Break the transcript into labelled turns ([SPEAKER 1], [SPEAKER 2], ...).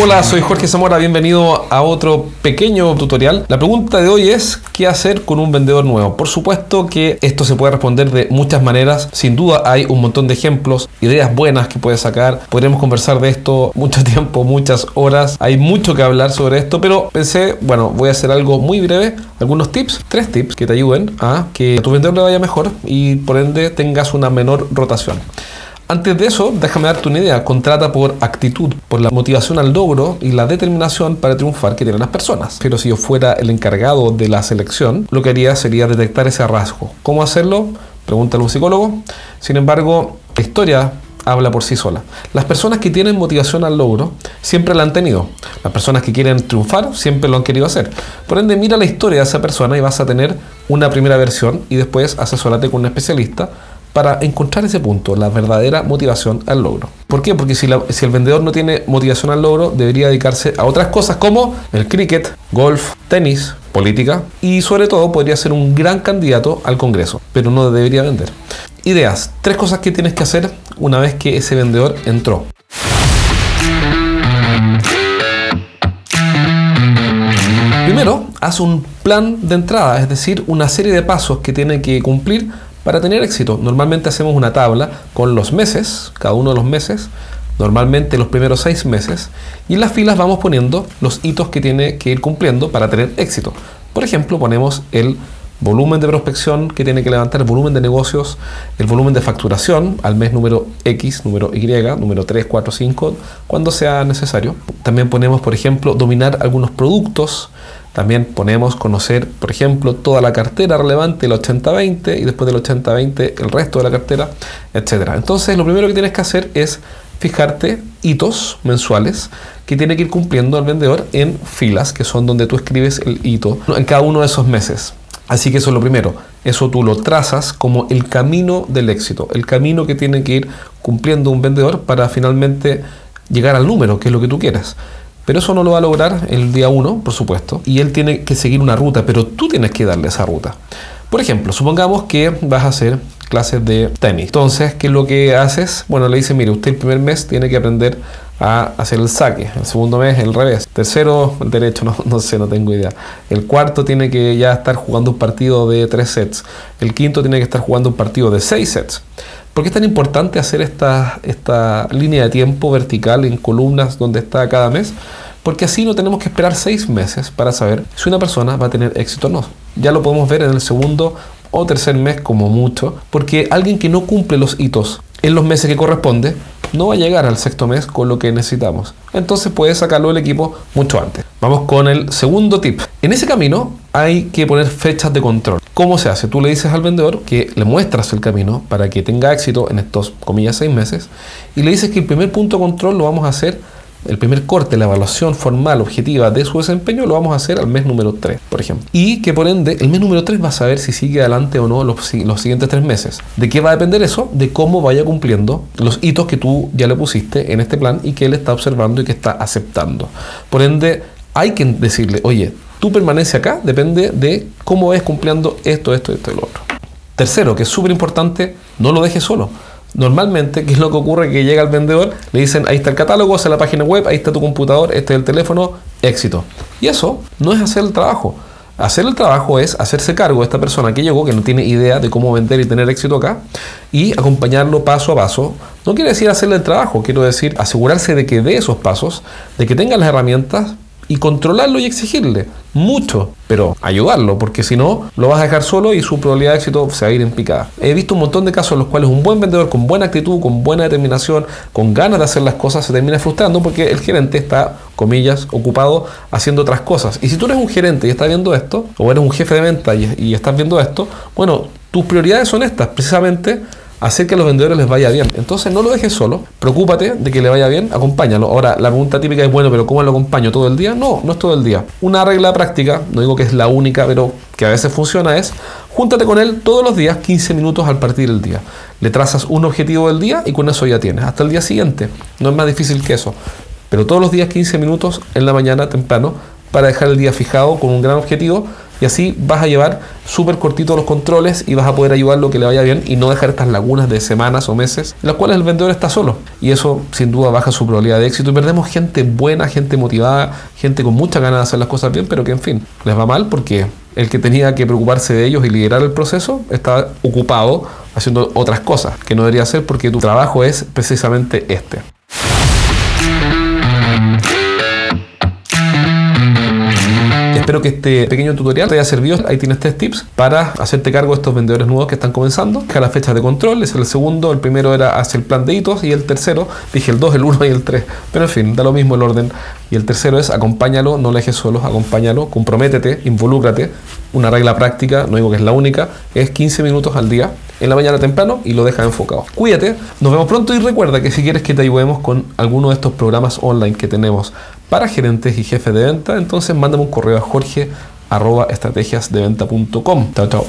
[SPEAKER 1] Hola, soy Jorge Zamora, bienvenido a otro pequeño tutorial. La pregunta de hoy es, ¿qué hacer con un vendedor nuevo? Por supuesto que esto se puede responder de muchas maneras, sin duda hay un montón de ejemplos, ideas buenas que puedes sacar, podremos conversar de esto mucho tiempo, muchas horas, hay mucho que hablar sobre esto, pero pensé, bueno, voy a hacer algo muy breve, algunos tips, tres tips que te ayuden a que tu vendedor le vaya mejor y por ende tengas una menor rotación. Antes de eso, déjame darte una idea. Contrata por actitud, por la motivación al logro y la determinación para triunfar que tienen las personas. Pero si yo fuera el encargado de la selección, lo que haría sería detectar ese rasgo. ¿Cómo hacerlo? Pregúntale a un psicólogo. Sin embargo, la historia habla por sí sola. Las personas que tienen motivación al logro siempre la han tenido. Las personas que quieren triunfar siempre lo han querido hacer. Por ende, mira la historia de esa persona y vas a tener una primera versión y después asesórate con un especialista para encontrar ese punto, la verdadera motivación al logro. ¿Por qué? Porque si, el vendedor no tiene motivación al logro, debería dedicarse a otras cosas como el cricket, golf, tenis, política y sobre todo podría ser un gran candidato al Congreso, pero no debería vender. Ideas, tres cosas que tienes que hacer una vez que ese vendedor entró. Primero, haz un plan de entrada, es decir, una serie de pasos que tiene que cumplir para tener éxito, normalmente hacemos una tabla con los meses, cada uno de los meses, normalmente los primeros seis meses, y en las filas vamos poniendo los hitos que tiene que ir cumpliendo para tener éxito. Por ejemplo, ponemos el volumen de prospección que tiene que levantar, el volumen de negocios, el volumen de facturación al mes número X, número Y, número 3, 4, 5, cuando sea necesario. También ponemos, por ejemplo, dominar algunos productos, también ponemos conocer, por ejemplo, toda la cartera relevante, el 80-20, y después del 80-20 el resto de la cartera, etc. Entonces, lo primero que tienes que hacer es fijarte hitos mensuales que tiene que ir cumpliendo el vendedor en filas, que son donde tú escribes el hito en cada uno de esos meses. Así que eso es lo primero. Eso tú lo trazas como el camino del éxito, el camino que tiene que ir cumpliendo un vendedor para finalmente llegar al número, que es lo que tú quieres. Pero eso no lo va a lograr el día uno, por supuesto, y él tiene que seguir una ruta, pero tú tienes que darle esa ruta. Por ejemplo, supongamos que vas a hacer clases de tenis. Entonces, ¿qué es lo que haces? Bueno, le dice, mire, usted el primer mes tiene que aprender a hacer el saque, el segundo mes el revés, tercero el derecho, no, no sé, no tengo idea. El cuarto tiene que ya estar jugando un partido de tres sets, el quinto tiene que estar jugando un partido de seis sets. ¿Por qué es tan importante hacer esta, esta línea de tiempo vertical en columnas donde está cada mes? Porque así no tenemos que esperar seis meses para saber si una persona va a tener éxito o no. Ya lo podemos ver en el segundo o tercer mes como mucho, porque alguien que no cumple los hitos en los meses que corresponde no va a llegar al sexto mes con lo que necesitamos. Entonces puede sacarlo del equipo mucho antes. Vamos con el segundo tip. En ese camino hay que poner fechas de control. ¿Cómo se hace? Tú le dices al vendedor que le muestras el camino para que tenga éxito en estos, comillas, seis meses y le dices que el primer punto de control lo vamos a hacer el primer corte, la evaluación formal, objetiva de su desempeño, lo vamos a hacer al mes número 3, por ejemplo. Y que por ende, el mes número 3 va a saber si sigue adelante o no los, los siguientes tres meses. ¿De qué va a depender eso? De cómo vaya cumpliendo los hitos que tú ya le pusiste en este plan y que él está observando y que está aceptando. Por ende, hay que decirle, oye, tú permanece acá, depende de cómo ves cumpliendo esto, esto, esto y lo otro. Tercero, que es súper importante, no lo dejes solo. Normalmente, ¿qué es lo que ocurre? Que llega el vendedor, le dicen, ahí está el catálogo, esa es la página web, ahí está tu computador, este es el teléfono, éxito. Y eso no es hacer el trabajo. Hacer el trabajo es hacerse cargo de esta persona que llegó, que no tiene idea de cómo vender y tener éxito acá, y acompañarlo paso a paso. No quiere decir hacerle el trabajo, quiero decir asegurarse de que dé esos pasos, de que tenga las herramientas y controlarlo y exigirle mucho, pero ayudarlo, porque si no, lo vas a dejar solo y su probabilidad de éxito se va a ir en picada. He visto un montón de casos en los cuales un buen vendedor con buena actitud, con buena determinación, con ganas de hacer las cosas, se termina frustrando porque el gerente está, comillas, ocupado haciendo otras cosas. Y si tú eres un gerente y estás viendo esto, o eres un jefe de venta y, y estás viendo esto, bueno, tus prioridades son estas, precisamente hacer que a los vendedores les vaya bien. Entonces no lo dejes solo, preocúpate de que le vaya bien, acompáñalo. Ahora, la pregunta típica es, bueno, pero ¿cómo lo acompaño todo el día? No, no es todo el día. Una regla práctica, no digo que es la única, pero que a veces funciona es, júntate con él todos los días 15 minutos al partir del día. Le trazas un objetivo del día y con eso ya tienes. Hasta el día siguiente. No es más difícil que eso. Pero todos los días 15 minutos en la mañana temprano para dejar el día fijado con un gran objetivo y así vas a llevar súper cortito los controles y vas a poder ayudarlo que le vaya bien y no dejar estas lagunas de semanas o meses en las cuales el vendedor está solo. Y eso sin duda baja su probabilidad de éxito y perdemos gente buena, gente motivada, gente con mucha ganas de hacer las cosas bien, pero que en fin, les va mal porque el que tenía que preocuparse de ellos y liderar el proceso estaba ocupado haciendo otras cosas que no debería hacer porque tu trabajo es precisamente este. Espero que este pequeño tutorial te haya servido. Ahí tienes tres tips para hacerte cargo de estos vendedores nuevos que están comenzando. Deja las fechas de control, es el segundo. El primero era hacer el plan de hitos y el tercero, dije el 2, el 1 y el 3. Pero en fin, da lo mismo el orden. Y el tercero es acompáñalo, no lo dejes solo, acompáñalo, comprométete, involúcrate. Una regla práctica, no digo que es la única, es 15 minutos al día en la mañana temprano y lo deja enfocado. Cuídate, nos vemos pronto y recuerda que si quieres que te ayudemos con alguno de estos programas online que tenemos para gerentes y jefes de venta, entonces mándame un correo a jorge arroba estrategiasdeventa.com. Chao, chao.